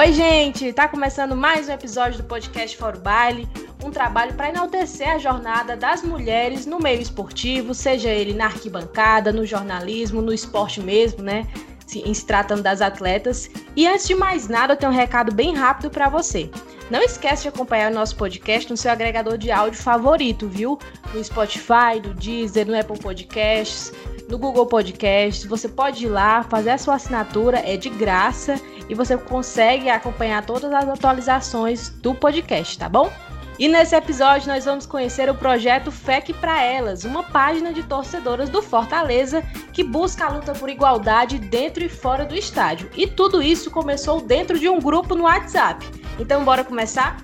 Oi, gente! Tá começando mais um episódio do podcast For Baile, um trabalho para enaltecer a jornada das mulheres no meio esportivo, seja ele na arquibancada, no jornalismo, no esporte mesmo, né? Se, se tratando das atletas. E antes de mais nada, eu tenho um recado bem rápido para você. Não esquece de acompanhar o nosso podcast no seu agregador de áudio favorito, viu? No Spotify, no Deezer, no Apple Podcasts, no Google Podcasts. Você pode ir lá, fazer a sua assinatura, é de graça e você consegue acompanhar todas as atualizações do podcast, tá bom? E nesse episódio nós vamos conhecer o projeto FEC para Elas, uma página de torcedoras do Fortaleza que busca a luta por igualdade dentro e fora do estádio. E tudo isso começou dentro de um grupo no WhatsApp. Então bora começar?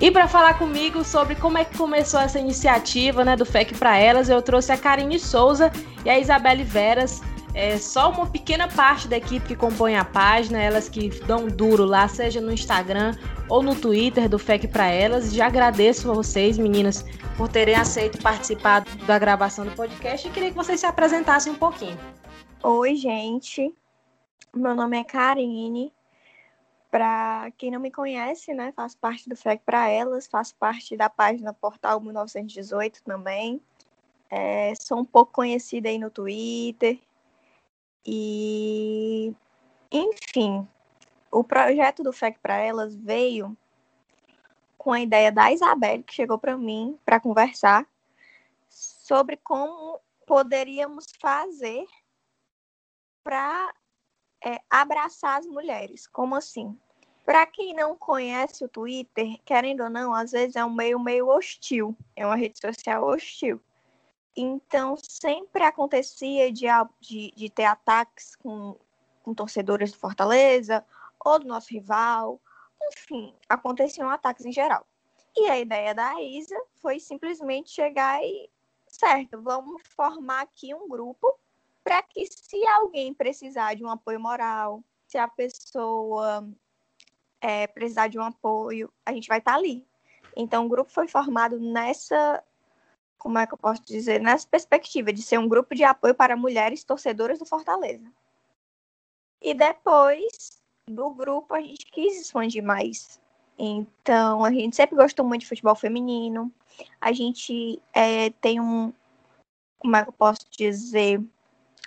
E para falar comigo sobre como é que começou essa iniciativa né, do FEC para Elas, eu trouxe a Karine Souza e a Isabelle Veras, é só uma pequena parte da equipe que compõe a página, elas que dão duro lá, seja no Instagram ou no Twitter do FEC para elas. Já agradeço a vocês, meninas, por terem aceito participar da gravação do podcast e queria que vocês se apresentassem um pouquinho. Oi, gente. Meu nome é Karine. Para quem não me conhece, né, faço parte do FEC para elas, faço parte da página Portal 1918 também. É, sou um pouco conhecida aí no Twitter, e, enfim, o projeto do FEC para Elas veio com a ideia da Isabelle, que chegou para mim para conversar sobre como poderíamos fazer para é, abraçar as mulheres. Como assim? Para quem não conhece o Twitter, querendo ou não, às vezes é um meio meio hostil, é uma rede social hostil. Então, sempre acontecia de, de, de ter ataques com, com torcedores do Fortaleza ou do nosso rival. Enfim, aconteciam ataques em geral. E a ideia da Isa foi simplesmente chegar e, certo, vamos formar aqui um grupo para que, se alguém precisar de um apoio moral, se a pessoa é, precisar de um apoio, a gente vai estar tá ali. Então, o grupo foi formado nessa como é que eu posso dizer, nessa perspectiva de ser um grupo de apoio para mulheres torcedoras do Fortaleza. E depois do grupo a gente quis expandir mais. Então a gente sempre gostou muito de futebol feminino. A gente é, tem um, como é que eu posso dizer,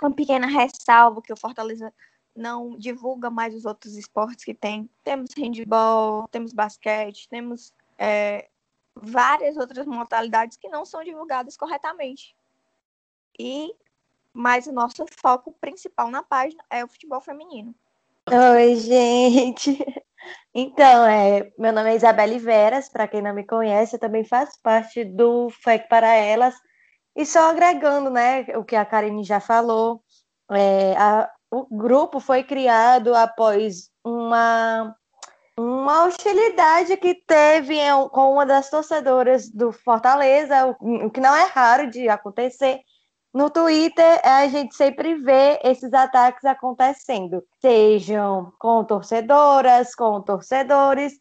uma pequena ressalva que o Fortaleza não divulga mais os outros esportes que tem. Temos handball, temos basquete, temos é, várias outras modalidades que não são divulgadas corretamente. E mas o nosso foco principal na página é o futebol feminino. Oi, gente. Então, é, meu nome é Isabelle Veras, para quem não me conhece, eu também faço parte do FEC para Elas. E só agregando, né, o que a Karine já falou, é, a, o grupo foi criado após uma uma hostilidade que teve com uma das torcedoras do Fortaleza, o que não é raro de acontecer. No Twitter, a gente sempre vê esses ataques acontecendo, sejam com torcedoras, com torcedores.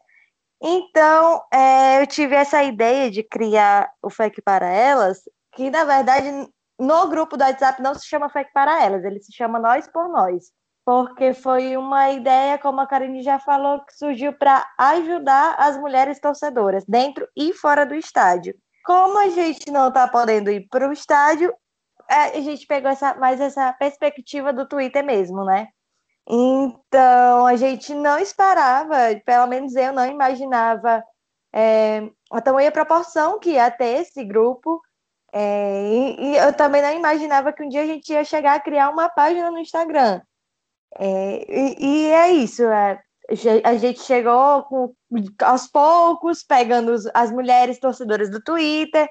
Então, é, eu tive essa ideia de criar o FEC para elas, que na verdade no grupo do WhatsApp não se chama FEC para elas, ele se chama Nós por Nós porque foi uma ideia, como a Karine já falou, que surgiu para ajudar as mulheres torcedoras, dentro e fora do estádio. Como a gente não está podendo ir para o estádio, é, a gente pegou essa, mais essa perspectiva do Twitter mesmo, né? Então, a gente não esperava, pelo menos eu não imaginava é, a tamanha proporção que ia ter esse grupo. É, e, e eu também não imaginava que um dia a gente ia chegar a criar uma página no Instagram. É, e, e, é isso, é, a gente chegou com, aos poucos, pegando as mulheres torcedoras do Twitter,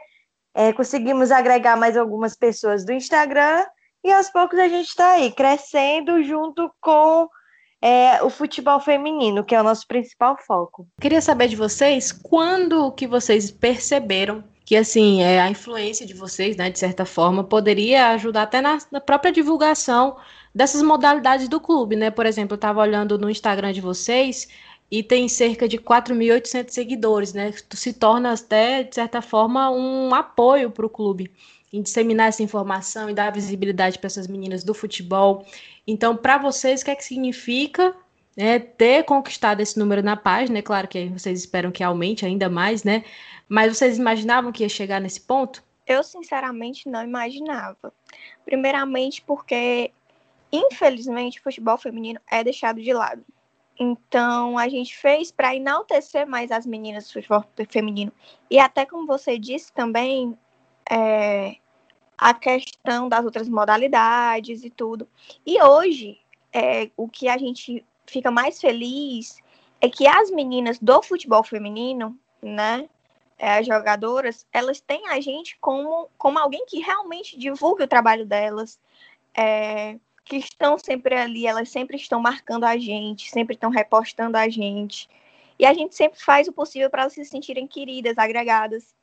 é, conseguimos agregar mais algumas pessoas do Instagram, e aos poucos a gente está aí, crescendo junto com é, o futebol feminino, que é o nosso principal foco. Queria saber de vocês, quando que vocês perceberam que assim é, a influência de vocês, né, de certa forma, poderia ajudar até na, na própria divulgação dessas modalidades do clube, né? Por exemplo, eu estava olhando no Instagram de vocês e tem cerca de 4.800 seguidores, né? Se torna até, de certa forma, um apoio para o clube. em disseminar essa informação e dar visibilidade para essas meninas do futebol. Então, para vocês, o que é que significa né, ter conquistado esse número na página? É claro que vocês esperam que aumente ainda mais, né? Mas vocês imaginavam que ia chegar nesse ponto? Eu, sinceramente, não imaginava. Primeiramente, porque, infelizmente, o futebol feminino é deixado de lado. Então, a gente fez para enaltecer mais as meninas do futebol feminino. E até como você disse também, é, a questão das outras modalidades e tudo. E hoje, é, o que a gente fica mais feliz é que as meninas do futebol feminino, né, é, as jogadoras, elas têm a gente como, como alguém que realmente divulga o trabalho delas, é, que estão sempre ali, elas sempre estão marcando a gente, sempre estão repostando a gente. E a gente sempre faz o possível para elas se sentirem queridas, agregadas.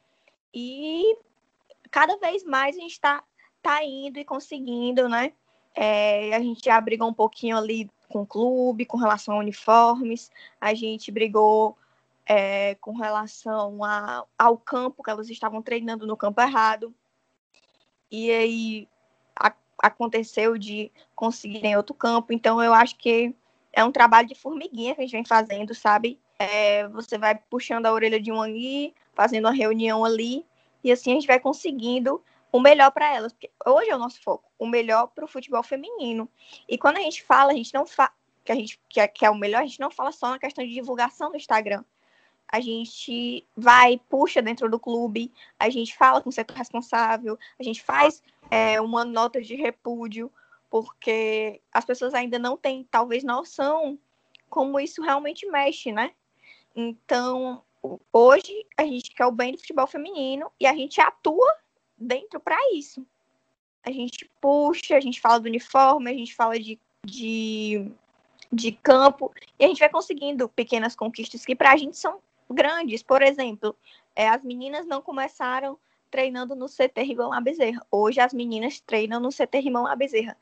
E cada vez mais a gente está tá indo e conseguindo, né? É, a gente já brigou um pouquinho ali com o clube, com relação a uniformes, a gente brigou é, com relação a, ao campo, que elas estavam treinando no campo errado. E aí a, aconteceu de conseguirem outro campo. Então eu acho que é um trabalho de formiguinha que a gente vem fazendo, sabe? É, você vai puxando a orelha de um ali, fazendo uma reunião ali, e assim a gente vai conseguindo o melhor para elas. Porque hoje é o nosso foco, o melhor para o futebol feminino. E quando a gente fala, a gente não fala que a gente que é, que é o melhor, a gente não fala só na questão de divulgação do Instagram. A gente vai, puxa dentro do clube, a gente fala com o setor responsável, a gente faz é, uma nota de repúdio, porque as pessoas ainda não têm, talvez, noção como isso realmente mexe, né? Então, hoje a gente quer o bem do futebol feminino e a gente atua dentro para isso. A gente puxa, a gente fala do uniforme, a gente fala de, de, de campo e a gente vai conseguindo pequenas conquistas que para a gente são grandes. Por exemplo, é, as meninas não começaram treinando no CT Ribão La Bezerra. Hoje as meninas treinam no CT Ribão La Bezerra.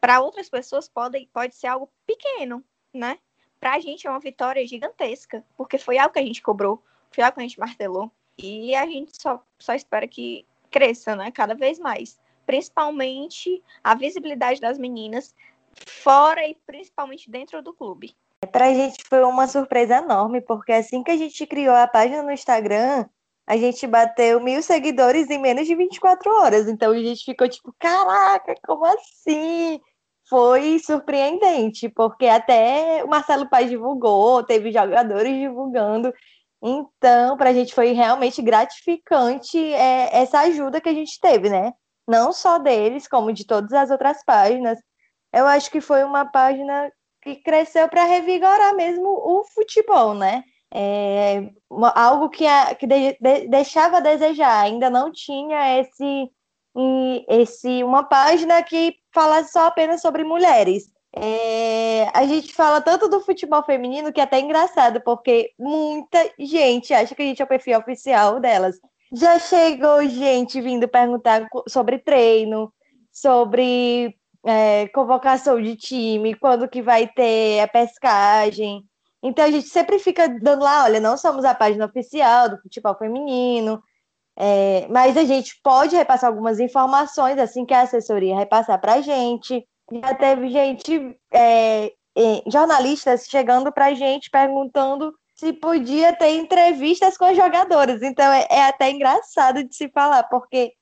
Para outras pessoas pode, pode ser algo pequeno, né? Para a gente é uma vitória gigantesca, porque foi algo que a gente cobrou, foi algo que a gente martelou. E a gente só, só espera que cresça, né? Cada vez mais. Principalmente a visibilidade das meninas fora e principalmente dentro do clube. Para a gente foi uma surpresa enorme, porque assim que a gente criou a página no Instagram, a gente bateu mil seguidores em menos de 24 horas. Então a gente ficou tipo, caraca, como assim? Foi surpreendente, porque até o Marcelo Paz divulgou, teve jogadores divulgando. Então, para a gente foi realmente gratificante é, essa ajuda que a gente teve, né? Não só deles, como de todas as outras páginas. Eu acho que foi uma página que cresceu para revigorar mesmo o futebol, né? É, algo que, a, que de, de, deixava a desejar, ainda não tinha esse, esse uma página que falasse só apenas sobre mulheres. É, a gente fala tanto do futebol feminino que é até engraçado, porque muita gente acha que a gente é o perfil oficial delas. Já chegou gente vindo perguntar sobre treino, sobre é, convocação de time, quando que vai ter a pescagem. Então a gente sempre fica dando lá, olha, não somos a página oficial do futebol feminino, é, mas a gente pode repassar algumas informações assim que a assessoria repassar para a gente já teve gente, é, jornalistas chegando para a gente perguntando se podia ter entrevistas com jogadores. Então é, é, até engraçado de se falar, porque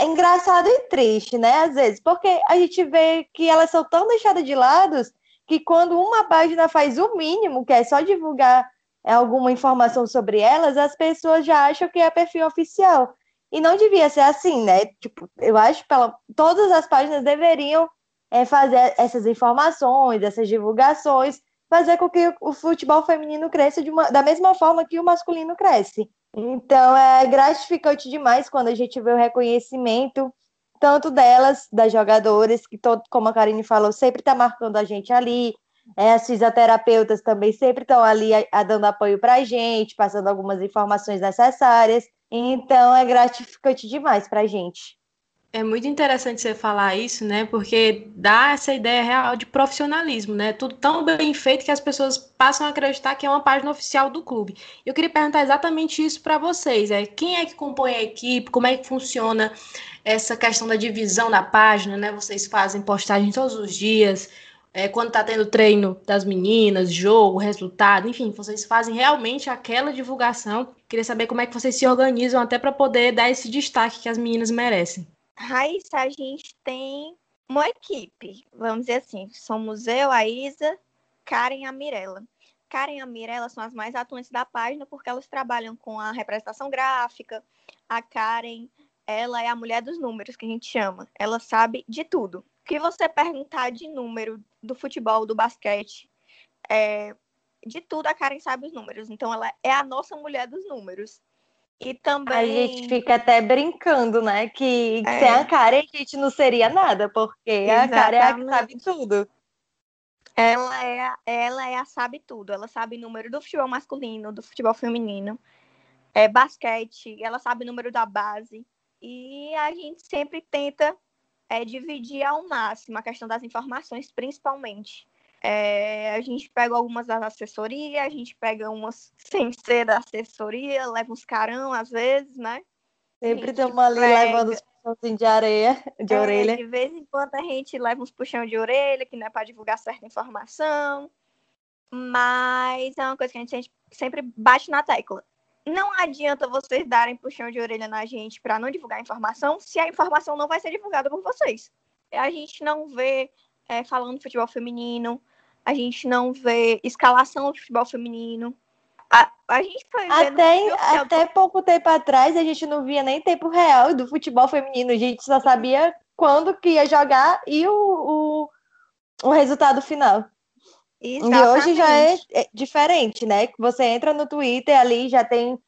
engraçado e triste, né? Às vezes, porque a gente vê que elas são tão deixadas de lado que quando uma página faz o mínimo, que é só divulgar alguma informação sobre elas, as pessoas já acham que é perfil oficial. E não devia ser assim, né? Tipo, eu acho que todas as páginas deveriam é, fazer essas informações, essas divulgações, fazer com que o futebol feminino cresça uma, da mesma forma que o masculino cresce. Então é gratificante demais quando a gente vê o reconhecimento tanto delas, das jogadoras, que todo, como a Karine falou, sempre está marcando a gente ali. É, as fisioterapeutas também sempre estão ali a, a dando apoio para a gente, passando algumas informações necessárias. Então é gratificante demais para a gente. É muito interessante você falar isso, né? Porque dá essa ideia real de profissionalismo, né? Tudo tão bem feito que as pessoas passam a acreditar que é uma página oficial do clube. Eu queria perguntar exatamente isso para vocês. É quem é que compõe a equipe? Como é que funciona essa questão da divisão da página, né? Vocês fazem postagem todos os dias, é, quando está tendo treino das meninas, jogo, resultado, enfim, vocês fazem realmente aquela divulgação. Queria saber como é que vocês se organizam até para poder dar esse destaque que as meninas merecem. Raíssa, a gente tem uma equipe, vamos dizer assim, somos eu, a Isa, Karen e a Mirella. Karen e a Mirella são as mais atuantes da página porque elas trabalham com a representação gráfica. A Karen, ela é a mulher dos números, que a gente chama. Ela sabe de tudo. O que você perguntar de número do futebol, do basquete, é, de tudo a Karen sabe os números. Então ela é a nossa mulher dos números. E também. A gente fica até brincando, né? Que é. sem a Karen a gente não seria nada, porque Exatamente. a Karen é a que sabe tudo. Ela é, a, ela é a sabe tudo. Ela sabe número do futebol masculino, do futebol feminino, é basquete, ela sabe o número da base. E a gente sempre tenta é, dividir ao máximo a questão das informações, principalmente. É, a gente pega algumas das assessorias, a gente pega umas sem ser da assessoria, leva uns carão às vezes, né? Sempre estamos ali pega... levando os puxões de areia, de é, orelha. De vez em quando a gente leva uns puxão de orelha, que não é para divulgar certa informação. Mas é uma coisa que a gente sempre bate na tecla. Não adianta vocês darem puxão de orelha na gente para não divulgar a informação, se a informação não vai ser divulgada por vocês. A gente não vê é, falando futebol feminino, a gente não vê escalação de futebol feminino. A, a gente foi até, até pouco tempo atrás a gente não via nem tempo real do futebol feminino, a gente só sabia quando que ia jogar e o, o, o resultado final. Exatamente. E hoje já é, é, diferente, né? Você entra no Twitter ali já tem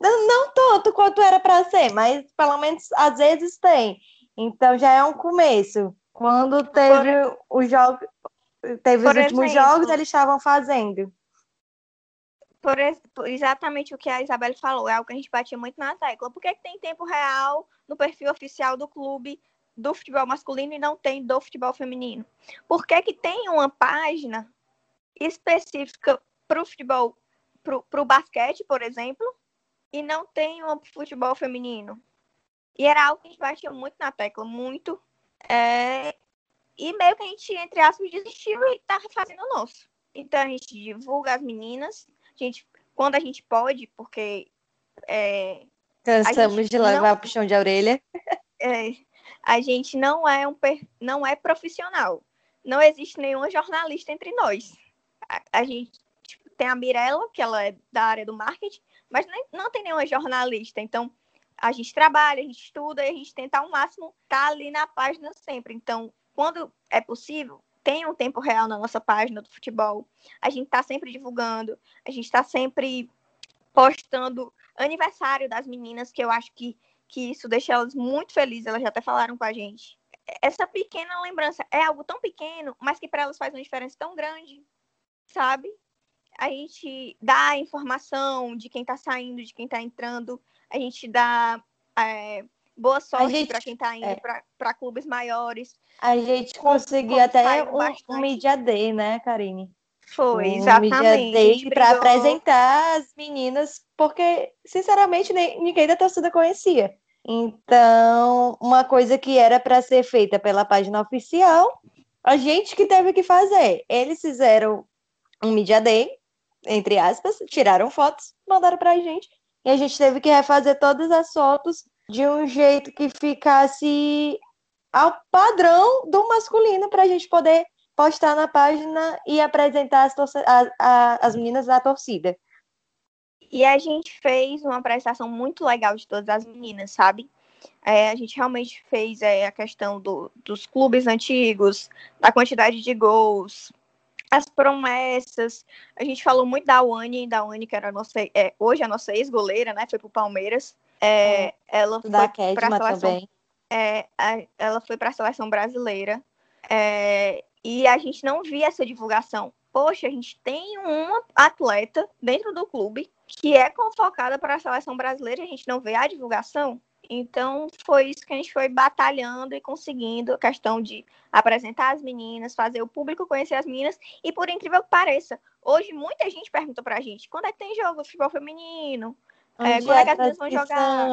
não tanto quanto era para ser, mas pelo menos às vezes tem. Então já é um começo. Quando teve Por... os jogos, Teve por os últimos exemplo, jogos, eles estavam fazendo. Por, exatamente o que a Isabelle falou, é algo que a gente batia muito na tecla. Por que, que tem tempo real no perfil oficial do clube do futebol masculino e não tem do futebol feminino? Por que, que tem uma página específica para o futebol, para o basquete, por exemplo, e não tem uma futebol feminino? E era algo que a gente batia muito na tecla, muito. É, e meio que a gente, entre aspas, desistiu e tá fazendo o nosso. Então a gente divulga as meninas, a gente, quando a gente pode, porque. É, Cansamos de levar não, puxão de orelha. É, a gente não é um não é profissional. Não existe nenhuma jornalista entre nós. A, a gente tipo, tem a Mirella, que ela é da área do marketing, mas nem, não tem nenhuma jornalista. Então, a gente trabalha, a gente estuda e a gente tenta ao máximo estar tá ali na página sempre. Então, quando é possível, tem um tempo real na nossa página do futebol. A gente está sempre divulgando, a gente está sempre postando aniversário das meninas, que eu acho que, que isso deixa elas muito felizes, elas já até falaram com a gente. Essa pequena lembrança é algo tão pequeno, mas que para elas faz uma diferença tão grande, sabe? A gente dá a informação de quem está saindo, de quem está entrando, a gente dá é, Boa sorte para quem está indo é, para clubes maiores. A gente conseguiu até um, um Media Day, né, Karine? Foi, um exatamente. Para apresentar as meninas, porque, sinceramente, nem, ninguém da torcida conhecia. Então, uma coisa que era para ser feita pela página oficial, a gente que teve que fazer. Eles fizeram um Media Day, entre aspas, tiraram fotos, mandaram para a gente, e a gente teve que refazer todas as fotos de um jeito que ficasse ao padrão do masculino para a gente poder postar na página e apresentar as, a, a, as meninas da torcida. E a gente fez uma apresentação muito legal de todas as meninas, sabe? É, a gente realmente fez é, a questão do, dos clubes antigos, da quantidade de gols, as promessas. A gente falou muito da Wani, da Wani, que era nossa, é, hoje a nossa ex-goleira, né? Foi pro Palmeiras. É, ela foi para a seleção. É, ela foi para a seleção brasileira. É, e a gente não via essa divulgação. Poxa, a gente tem uma atleta dentro do clube que é convocada para a seleção brasileira e a gente não vê a divulgação. Então, foi isso que a gente foi batalhando e conseguindo a questão de apresentar as meninas, fazer o público conhecer as meninas. E, por incrível que pareça, hoje muita gente pergunta pra gente quando é que tem jogo de futebol feminino? É, quando é vão jogar?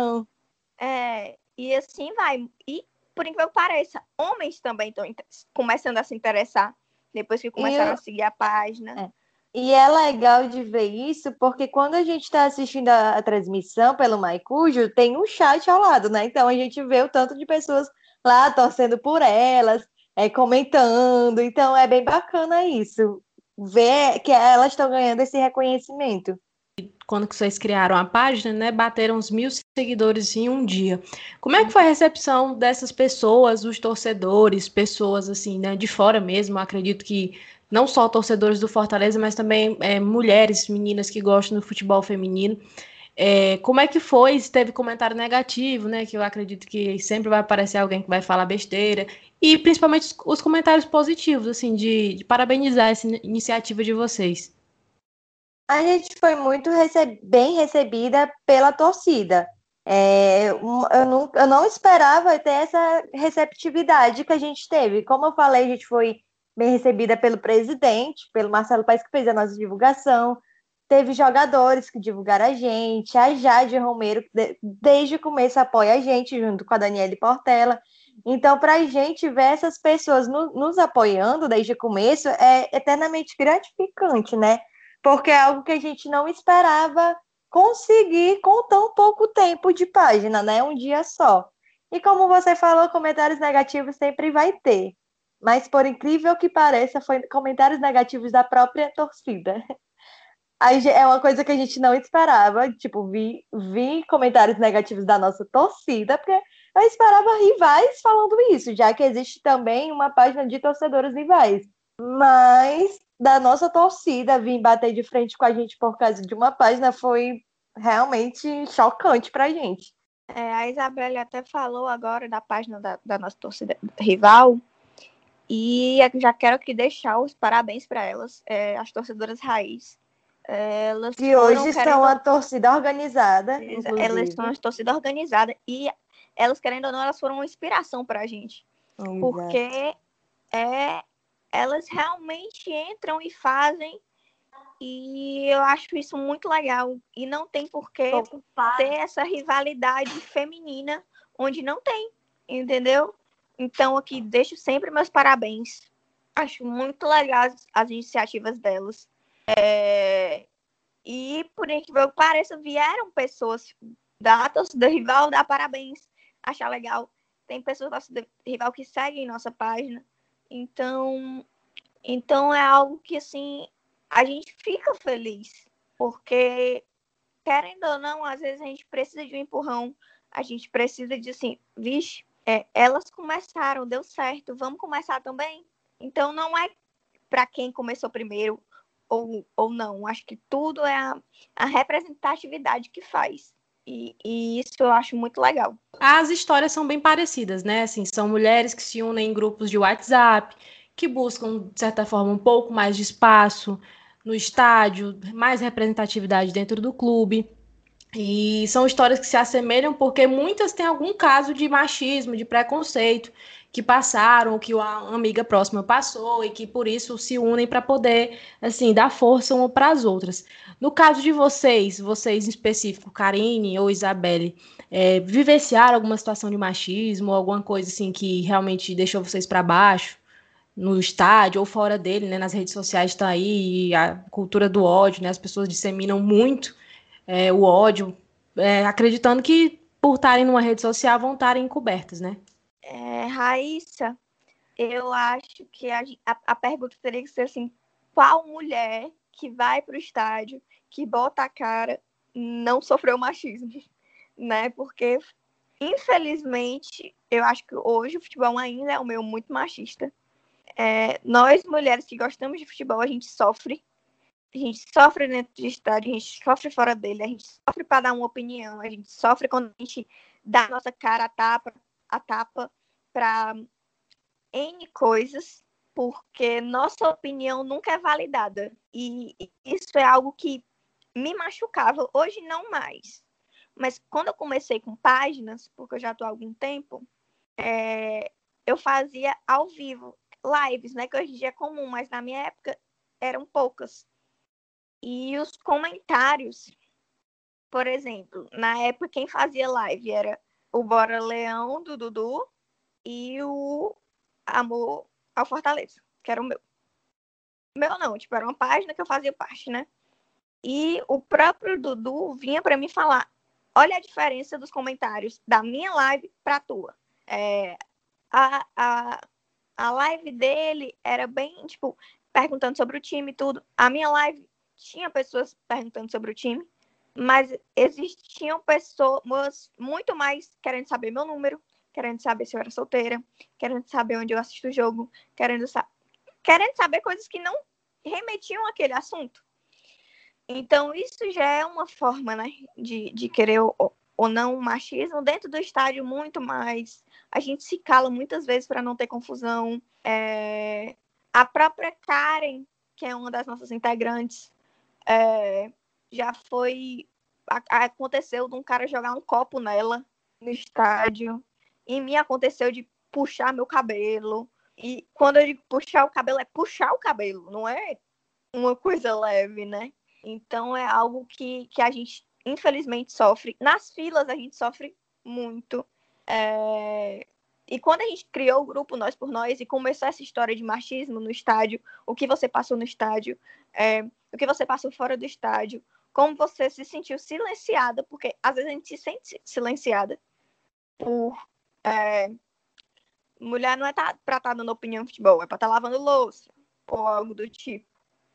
É, e assim vai. E, por incrível que pareça, homens também estão começando a se interessar depois que começaram eu... a seguir a página. É. E é legal de ver isso, porque quando a gente está assistindo a, a, transmissão pelo Maicujo, tem um chat ao lado, né? Então a gente vê o tanto de pessoas lá torcendo por elas, é, comentando. Então é bem bacana isso, ver que elas estão ganhando esse reconhecimento. Quando vocês criaram a página, né, bateram uns mil seguidores em um dia. Como é que foi a recepção dessas pessoas, os torcedores, pessoas assim, né, de fora mesmo? Acredito que não só torcedores do Fortaleza, mas também é, mulheres, meninas que gostam do futebol feminino. É, como é que foi? Se teve comentário negativo, né? Que eu acredito que sempre vai aparecer alguém que vai falar besteira. E principalmente os, os comentários positivos, assim, de, de, parabenizar essa iniciativa de vocês. A gente foi muito bem recebida pela torcida. É, eu, não, eu não esperava ter essa receptividade que a gente teve. Como eu falei, a gente foi bem recebida pelo presidente, pelo Marcelo Paes, que fez a nossa divulgação. Teve jogadores que divulgaram a gente, a Jade Romero, que desde o começo apoia a gente, junto com a Daniele Portela. Então, para a gente ver essas pessoas no, nos apoiando desde o começo é eternamente gratificante, né? Porque é algo que a gente não esperava conseguir com tão pouco tempo de página, né? Um dia só. E como você falou, comentários negativos sempre vai ter mas por incrível que pareça, foi comentários negativos da própria torcida. É uma coisa que a gente não esperava, tipo, vi, vi comentários negativos da nossa torcida, porque eu esperava rivais falando isso, já que existe também uma página de torcedores rivais. Mas da nossa torcida vir bater de frente com a gente por causa de uma página foi realmente chocante pra gente. É, a Isabelle até falou agora da página da, da nossa torcida rival, e já quero aqui deixar os parabéns para elas, é, as torcedoras raiz. Elas que hoje querendo... são a torcida organizada. Inclusive. Elas são a torcida organizada e elas, querendo ou não, elas foram uma inspiração para a gente. Exato. Porque é, elas realmente entram e fazem. E eu acho isso muito legal. E não tem por que ter essa rivalidade feminina onde não tem, entendeu? Então, aqui, deixo sempre meus parabéns. Acho muito legais as, as iniciativas delas. É... E, por incrível que pareça, vieram pessoas da torcida rival dar parabéns, achar legal. Tem pessoas da torcida rival que seguem nossa página. Então, então é algo que, assim, a gente fica feliz. Porque, querendo ou não, às vezes a gente precisa de um empurrão. A gente precisa de, assim, vixe, é, elas começaram, deu certo, vamos começar também. Então não é para quem começou primeiro ou, ou não. Acho que tudo é a, a representatividade que faz. E, e, isso eu acho muito legal. As histórias são bem parecidas, né? Assim, são mulheres que se unem em grupos de WhatsApp, que buscam, de certa forma, um pouco mais de espaço no estádio, mais representatividade dentro do clube. E são histórias que se assemelham porque muitas têm algum caso de machismo, de preconceito que passaram, que a amiga próxima passou e que por isso se unem para poder assim dar força uma para as outras. No caso de vocês, vocês em específico, Karine ou Isabelle, é, vivenciaram alguma situação de machismo, alguma coisa assim que realmente deixou vocês para baixo? no estádio ou fora dele, né, nas redes sociais está aí a cultura do ódio, né, as pessoas disseminam muito é, o ódio, é, acreditando que por estarem numa rede social vão estarem encobertas, né? É, Raíssa, eu acho que a, a, pergunta teria que ser assim: qual mulher que vai para o estádio, que bota a cara, não sofreu machismo? Né? Porque, infelizmente, eu acho que hoje o futebol ainda é um meio muito machista. É, nós, mulheres que gostamos de futebol, a gente sofre a gente sofre dentro de estádio, a gente sofre fora dele, a gente sofre para dar uma opinião, a gente sofre quando a gente dá a nossa cara a tapa, a tapa para N coisas, porque nossa opinião nunca é validada. E isso é algo que me machucava, hoje não mais. Mas quando eu comecei com páginas, porque eu já estou há algum tempo, é, eu fazia ao vivo, lives, né? Que hoje em dia é comum, mas na minha época eram poucas. E os comentários, por exemplo, na época quem fazia live era o Bora Leão do Dudu e o Amor ao Fortaleza, que era o meu. Meu não, tipo, era uma página que eu fazia parte, né? E o próprio Dudu vinha para mim falar: olha a diferença dos comentários da minha live para tua. É, a, a, a live dele era bem, tipo, perguntando sobre o time e tudo. A minha live tinha pessoas perguntando sobre o time, mas existiam pessoas muito mais querendo saber meu número, querendo saber se eu era solteira, querendo saber onde eu assisto o jogo, querendo, sa querendo saber coisas que não remetiam àquele assunto. Então, isso já é uma forma né, de, de querer ou, ou não machismo dentro do estádio muito mais. A gente se cala muitas vezes para não ter confusão. É... A própria Karen, que é uma das nossas integrantes, é... já foi. Aconteceu de um cara jogar um copo nela no estádio. E me aconteceu de puxar meu cabelo. E quando eu digo puxar o cabelo, é puxar o cabelo, não é uma coisa leve, né? Então é algo que, que a gente infelizmente sofre. Nas filas a gente sofre muito. É... E quando a gente criou o grupo Nós por Nós e começou essa história de machismo no estádio, o que você passou no estádio, é... o que você passou fora do estádio, como você se sentiu silenciada, porque às vezes a gente se sente silenciada por. É... Mulher não é tá, pra estar tá dando opinião no futebol, é pra estar tá lavando louça ou algo do tipo.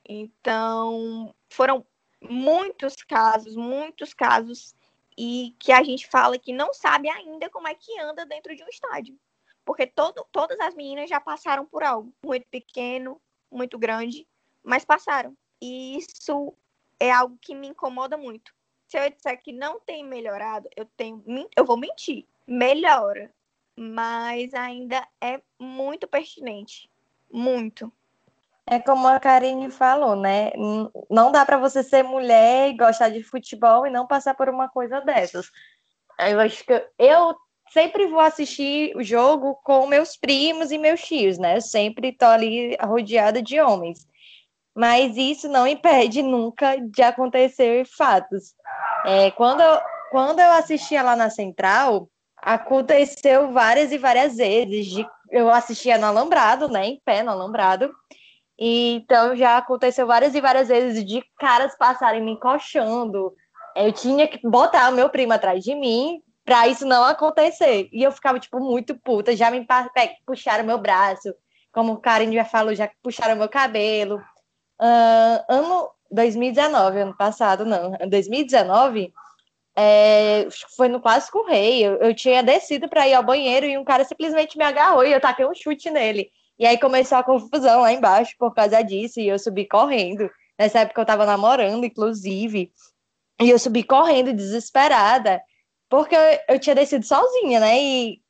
Então, foram muitos casos, muitos casos, e que a gente fala que não sabe ainda como é que anda dentro de um estádio. Porque todo, todas as meninas já passaram por algo muito pequeno, muito grande, mas passaram. E isso é algo que me incomoda muito. Se eu disser que não tem melhorado, eu tenho, eu vou mentir. Melhora, mas ainda é muito pertinente, muito. É como a Karine falou, né? Não dá para você ser mulher e gostar de futebol e não passar por uma coisa dessas. Eu acho que eu sempre vou assistir o jogo com meus primos e meus tios, né? Eu sempre tô ali rodeada de homens. Mas isso não impede nunca de acontecer fatos. É, quando, eu, quando eu assistia lá na Central, aconteceu várias e várias vezes. De, eu assistia no Alambrado, né? Em pé no Alambrado então já aconteceu várias e várias vezes de caras passarem me encoxando. Eu tinha que botar o meu primo atrás de mim para isso não acontecer. E eu ficava, tipo, muito puta. Já me puxaram meu braço, como o Karen já falou, já puxaram meu cabelo. Uh, ano 2019, ano passado, não. 2019, é, foi no Clássico Rei. Eu, eu tinha descido para ir ao banheiro e um cara simplesmente me agarrou e eu taquei um chute nele. E aí começou a confusão lá embaixo por causa disso, e eu subi correndo. Nessa época eu tava namorando, inclusive. E eu subi correndo, desesperada, porque eu, eu tinha descido sozinha, né? E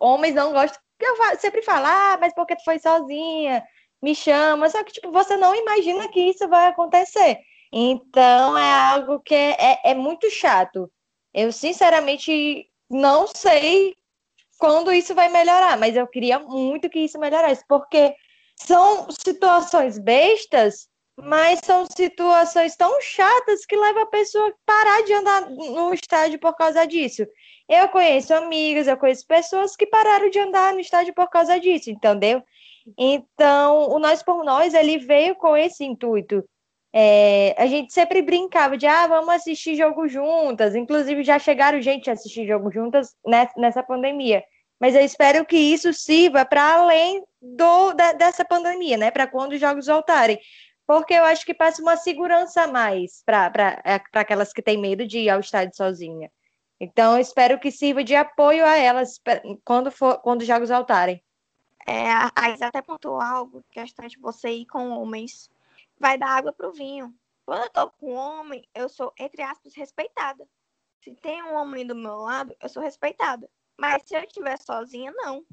homens não gostam. Eu sempre falo, ah, mas porque tu foi sozinha? Me chama. Só que, tipo, você não imagina que isso vai acontecer. Então é algo que é, é, é muito chato. Eu, sinceramente, não sei quando isso vai melhorar, mas eu queria muito que isso melhorasse, porque são situações bestas, mas são situações tão chatas que levam a pessoa a parar de andar no estádio por causa disso. Eu conheço amigas, eu conheço pessoas que pararam de andar no estádio por causa disso, entendeu? Então, o Nós por Nós, ele veio com esse intuito. É, a gente sempre brincava de, ah, vamos assistir jogo juntas. Inclusive, já chegaram gente a assistir jogo juntas nessa pandemia mas eu espero que isso sirva para além do, da, dessa pandemia, né? Para quando os jogos voltarem. Porque eu acho que passa uma segurança a mais para é, aquelas que têm medo de ir ao estádio sozinha. Então, eu espero que sirva de apoio a elas quando, for, quando os jogos voltarem. É, a Isa até pontuou algo, questão de você ir com homens, vai dar água para o vinho. Quando eu tô com um homem, eu sou, entre aspas, respeitada. Se tem um homem do meu lado, eu sou respeitada. Mas se eu estiver sozinha, não.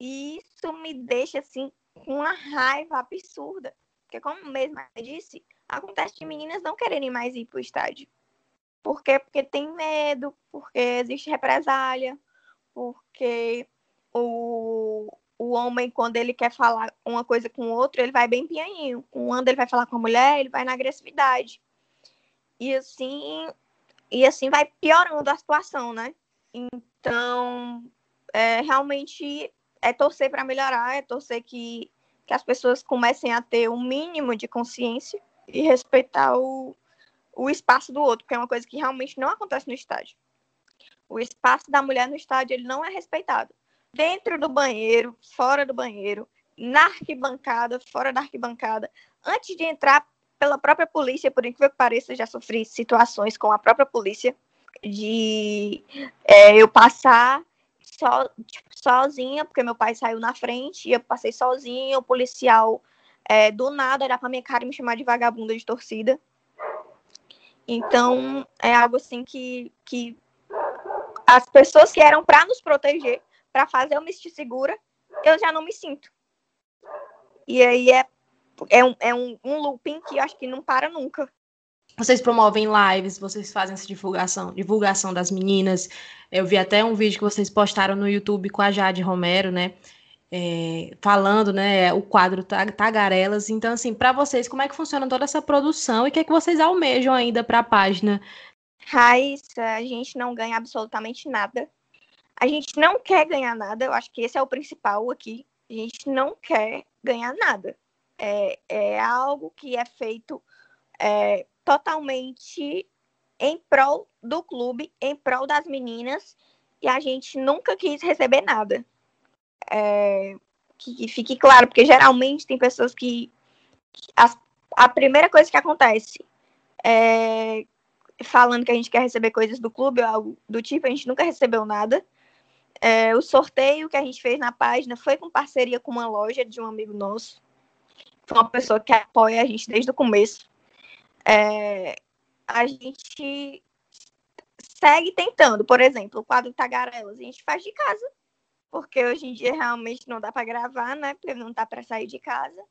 E isso me deixa, assim, com uma raiva absurda. Porque, como mesmo eu disse, acontece de meninas não quererem mais ir para o estádio. Por quê? Porque tem medo, porque existe represália, porque o, o homem, quando ele quer falar uma coisa com o outro, ele vai bem pianinho. Quando ele vai falar com a mulher, ele vai na agressividade. E assim, e assim vai piorando a situação, né? Então, é, realmente é torcer para melhorar, é torcer que, que as pessoas comecem a ter um mínimo de consciência e respeitar o, o espaço do outro, que é uma coisa que realmente não acontece no estádio. O espaço da mulher no estádio ele não é respeitado. Dentro do banheiro, fora do banheiro, na arquibancada, fora da arquibancada, antes de entrar pela própria polícia, por incrível que pareça, já sofri situações com a própria polícia de é, eu passar so, tipo, sozinha, porque meu pai saiu na frente, e eu passei sozinha, o policial é, do nada olhar pra minha cara e me chamar de vagabunda de torcida. Então, é algo assim que, que as pessoas que eram para nos proteger, para fazer eu me sentir segura, eu já não me sinto. E aí é, é, um, é um, um looping que acho que não para nunca. Vocês promovem lives, vocês fazem essa divulgação, divulgação das meninas. Eu vi até um vídeo que vocês postaram no YouTube com a Jade Romero, né? É, falando, né, o quadro Tagarelas. Então, assim, para vocês, como é que funciona toda essa produção e o que é que vocês almejam ainda para a página? Raíssa, a gente não ganha absolutamente nada. A gente não quer ganhar nada, eu acho que esse é o principal aqui. A gente não quer ganhar nada. É, é algo que é feito é, totalmente em prol do clube, em prol das meninas, e a gente nunca quis receber nada. É, que, que, fique claro, porque geralmente tem pessoas que, que a, a, primeira coisa que acontece é falando que a gente quer receber coisas do clube ou algo do tipo, a gente nunca recebeu nada. É, o sorteio que a gente fez na página foi com parceria com uma loja de um amigo nosso. Foi uma pessoa que apoia a gente desde o começo. É, a gente segue tentando. Por exemplo, o quadro Tagarelas, a gente faz de casa, porque hoje em dia realmente não dá para gravar, né? Porque não dá para sair de casa.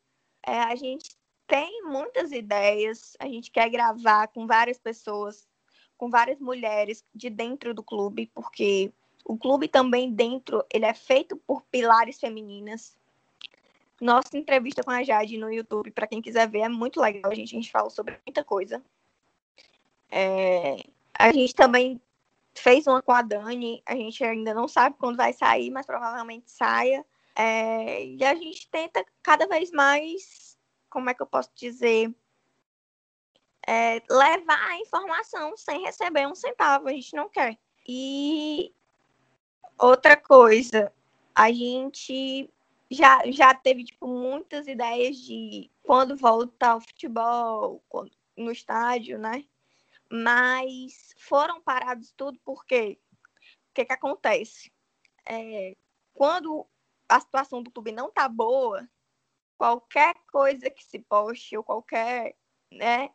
É, a gente tem muitas ideias, a gente quer gravar com várias pessoas, com várias mulheres de dentro do clube, porque o clube também dentro, ele é feito por pilares femininas. Nossa entrevista com a Jade no YouTube, para quem quiser ver, é muito legal. A gente, a gente fala sobre muita coisa. É, a gente também fez uma com a Dani. A gente ainda não sabe quando vai sair, mas provavelmente saia. É, e a gente tenta cada vez mais, como é que eu posso dizer, é, levar a informação sem receber um centavo. A gente não quer. E outra coisa, a gente já, já teve tipo, muitas ideias de quando voltar ao futebol, no estádio, né? Mas foram parados tudo porque o que, que acontece? É, quando a situação do clube não tá boa, qualquer coisa que se poste ou qualquer, né,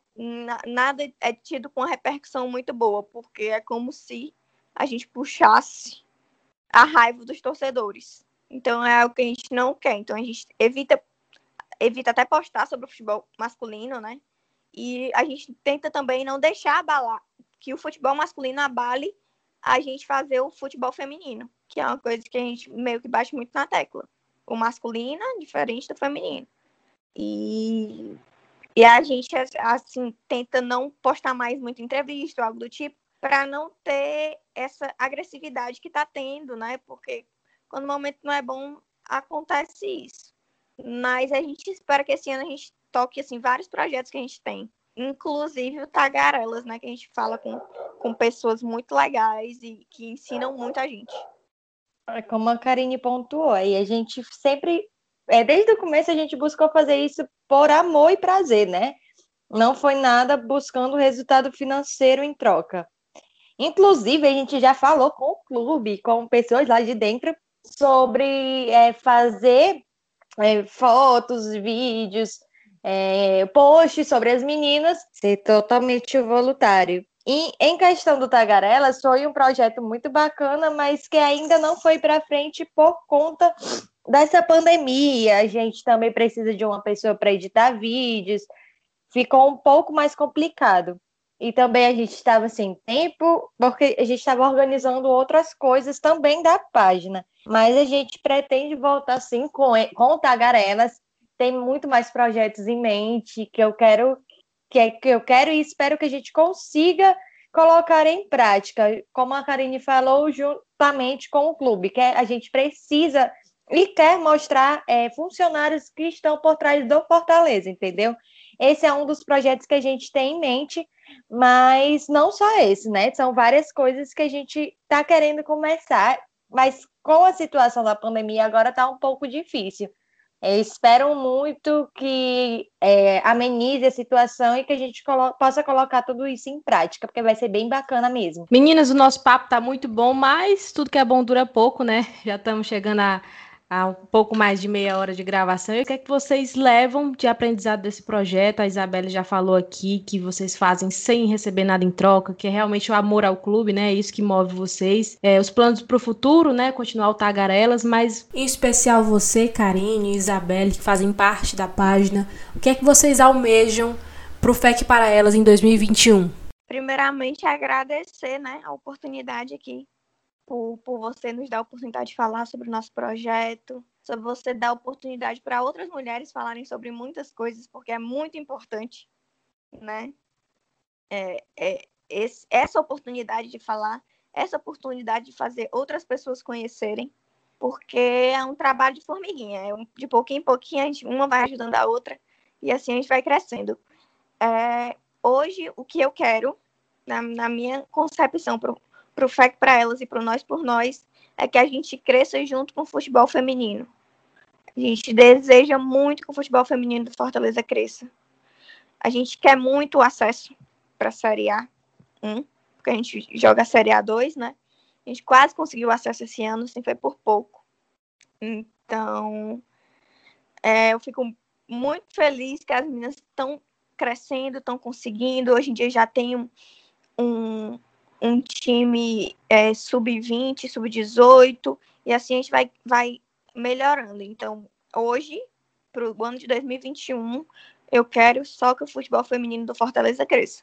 nada é tido com uma repercussão muito boa, porque é como se a gente puxasse a raiva dos torcedores. Então é algo que a gente não quer. Então a gente evita, evita até postar sobre o futebol masculino, né? E a gente tenta também não deixar abalar, que o futebol masculino abale a gente fazer o futebol feminino, que é uma coisa que a gente meio que bate muito na tecla. O masculino é diferente do feminino. E, e a gente, assim, tenta não postar mais muita entrevista algo do tipo, para não ter essa agressividade que está tendo, né? Porque quando o momento não é bom, acontece isso. Mas a gente espera que esse ano a gente toque assim vários projetos que a gente tem, inclusive o Tagarelas, né, que a gente fala com, com pessoas muito legais e que ensinam muito a gente. É como a Karine pontuou, e a gente sempre, é, desde o começo a gente buscou fazer isso por amor e prazer, né? Não foi nada buscando resultado financeiro em troca. Inclusive, a gente já falou com o clube, com pessoas lá de dentro, sobre é, fazer é, fotos, vídeos, é, posts sobre as meninas, ser totalmente voluntário. E em questão do Tagarelas, foi um projeto muito bacana, mas que ainda não foi para frente por conta dessa pandemia. A gente também precisa de uma pessoa para editar vídeos, ficou um pouco mais complicado. E também a gente estava sem tempo, porque a gente estava organizando outras coisas também da página. Mas a gente pretende voltar sim com, com Tagarelas. Tem muito mais projetos em mente que eu quero que, é, que eu quero e espero que a gente consiga colocar em prática, como a Karine falou, juntamente com o clube, que é, a gente precisa e quer mostrar é, funcionários que estão por trás do Fortaleza, entendeu? Esse é um dos projetos que a gente tem em mente, mas não só esse, né? São várias coisas que a gente está querendo começar, mas com a situação da pandemia agora está um pouco difícil. É, espero muito que é, amenize a situação e que a gente colo possa colocar tudo isso em prática, porque vai ser bem bacana mesmo. Meninas, o nosso papo tá muito bom, mas tudo que é bom dura pouco, né? Já estamos chegando a há um pouco mais de meia hora de gravação. E o que é que vocês levam de aprendizado desse projeto? A Isabelle já falou aqui que vocês fazem sem receber nada em troca, que é realmente o amor ao clube, né? É isso que move vocês. É, os planos para o futuro, né? Continuar o Tagarelas, mas em especial você, Karine e Isabelle, que fazem parte da página. O que é que vocês almejam para o FEC para elas em 2021? Primeiramente, agradecer né, a oportunidade aqui por, por você nos dar a oportunidade de falar sobre o nosso projeto, sobre você dar oportunidade para outras mulheres falarem sobre muitas coisas, porque é muito importante, né? É, é, esse, essa oportunidade de falar, essa oportunidade de fazer outras pessoas conhecerem, porque é um trabalho de formiguinha, é um, de pouquinho em pouquinho, a gente, uma vai ajudando a outra, e assim a gente vai crescendo. É, hoje, o que eu quero, na, na minha concepção para o FEC para elas e para Nós por Nós é que a gente cresça junto com o futebol feminino. A gente deseja muito que o futebol feminino do Fortaleza cresça. A gente quer muito o acesso para a Série A 1, porque a gente joga a Série A2, né? A gente quase conseguiu acesso esse ano, assim, foi por pouco. Então, é, eu fico muito feliz que as meninas estão crescendo, estão conseguindo. Hoje em dia já tem um, um um time é, sub-20, sub-18, e assim a gente vai, vai melhorando. Então, hoje, para o ano de 2021, eu quero só que o futebol feminino do Fortaleza cresça.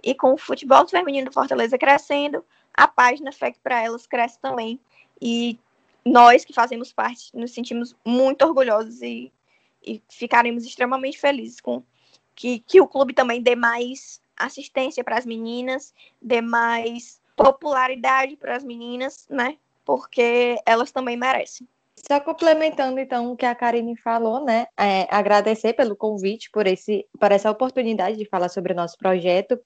E com o futebol feminino do Fortaleza crescendo, a página FEC para elas cresce também. E nós que fazemos parte nos sentimos muito orgulhosos e, e ficaremos extremamente felizes com que, que o clube também dê mais assistência para as meninas, dê mais popularidade para as meninas, né? Porque elas também merecem. Só complementando então o que a Karine falou, né? É, agradecer pelo convite, por, esse, por essa oportunidade de falar sobre o nosso projeto.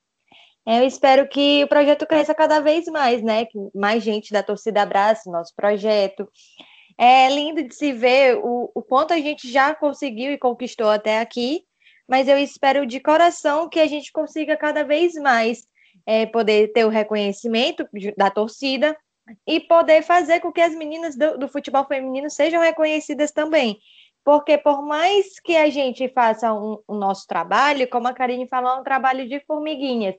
Eu espero que o projeto cresça cada vez mais, né? Que mais gente da torcida abrace o nosso projeto. É lindo de se ver o, o quanto a gente já conseguiu e conquistou até aqui mas eu espero de coração que a gente consiga cada vez mais é, poder ter o reconhecimento da torcida e poder fazer com que as meninas do, do futebol feminino sejam reconhecidas também. Porque por mais que a gente faça um, o nosso trabalho, como a Karine falou, é um trabalho de formiguinhas.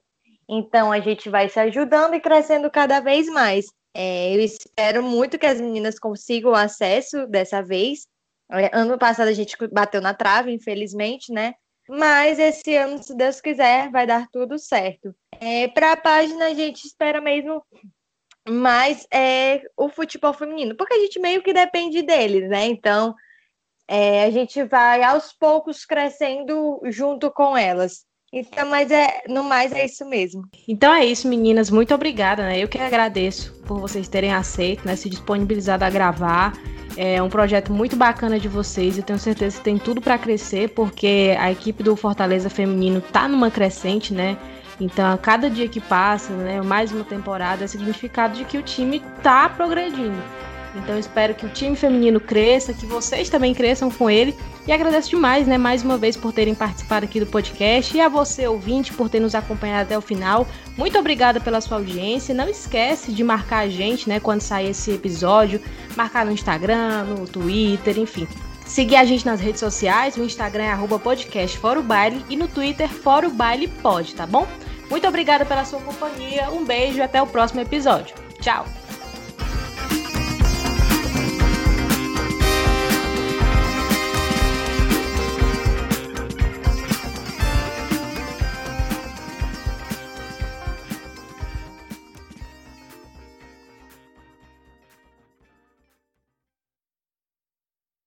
Então a gente vai se ajudando e crescendo cada vez mais. É, eu espero muito que as meninas consigam acesso dessa vez. É, ano passado a gente bateu na trave, infelizmente, né? Mas esse ano, se Deus quiser, vai dar tudo certo. É, Para a página, a gente espera mesmo mais é, o futebol feminino, porque a gente meio que depende deles, né? Então, é, a gente vai aos poucos crescendo junto com elas. Então, mas é, no mais é isso mesmo. Então é isso, meninas. Muito obrigada, né? Eu que agradeço por vocês terem aceito, né? Se disponibilizado a gravar. É um projeto muito bacana de vocês. Eu tenho certeza que tem tudo para crescer, porque a equipe do Fortaleza Feminino tá numa crescente, né? Então, a cada dia que passa, né, mais uma temporada, é significado de que o time tá progredindo. Então, espero que o time feminino cresça, que vocês também cresçam com ele. E agradeço demais, né, mais uma vez por terem participado aqui do podcast e a você ouvinte por ter nos acompanhado até o final. Muito obrigada pela sua audiência. Não esquece de marcar a gente, né, quando sair esse episódio, marcar no Instagram, no Twitter, enfim. Seguir a gente nas redes sociais, o Instagram é arroba podcast Fora o Baile e no Twitter Fora o Baile Pode, tá bom? Muito obrigada pela sua companhia, um beijo e até o próximo episódio. Tchau!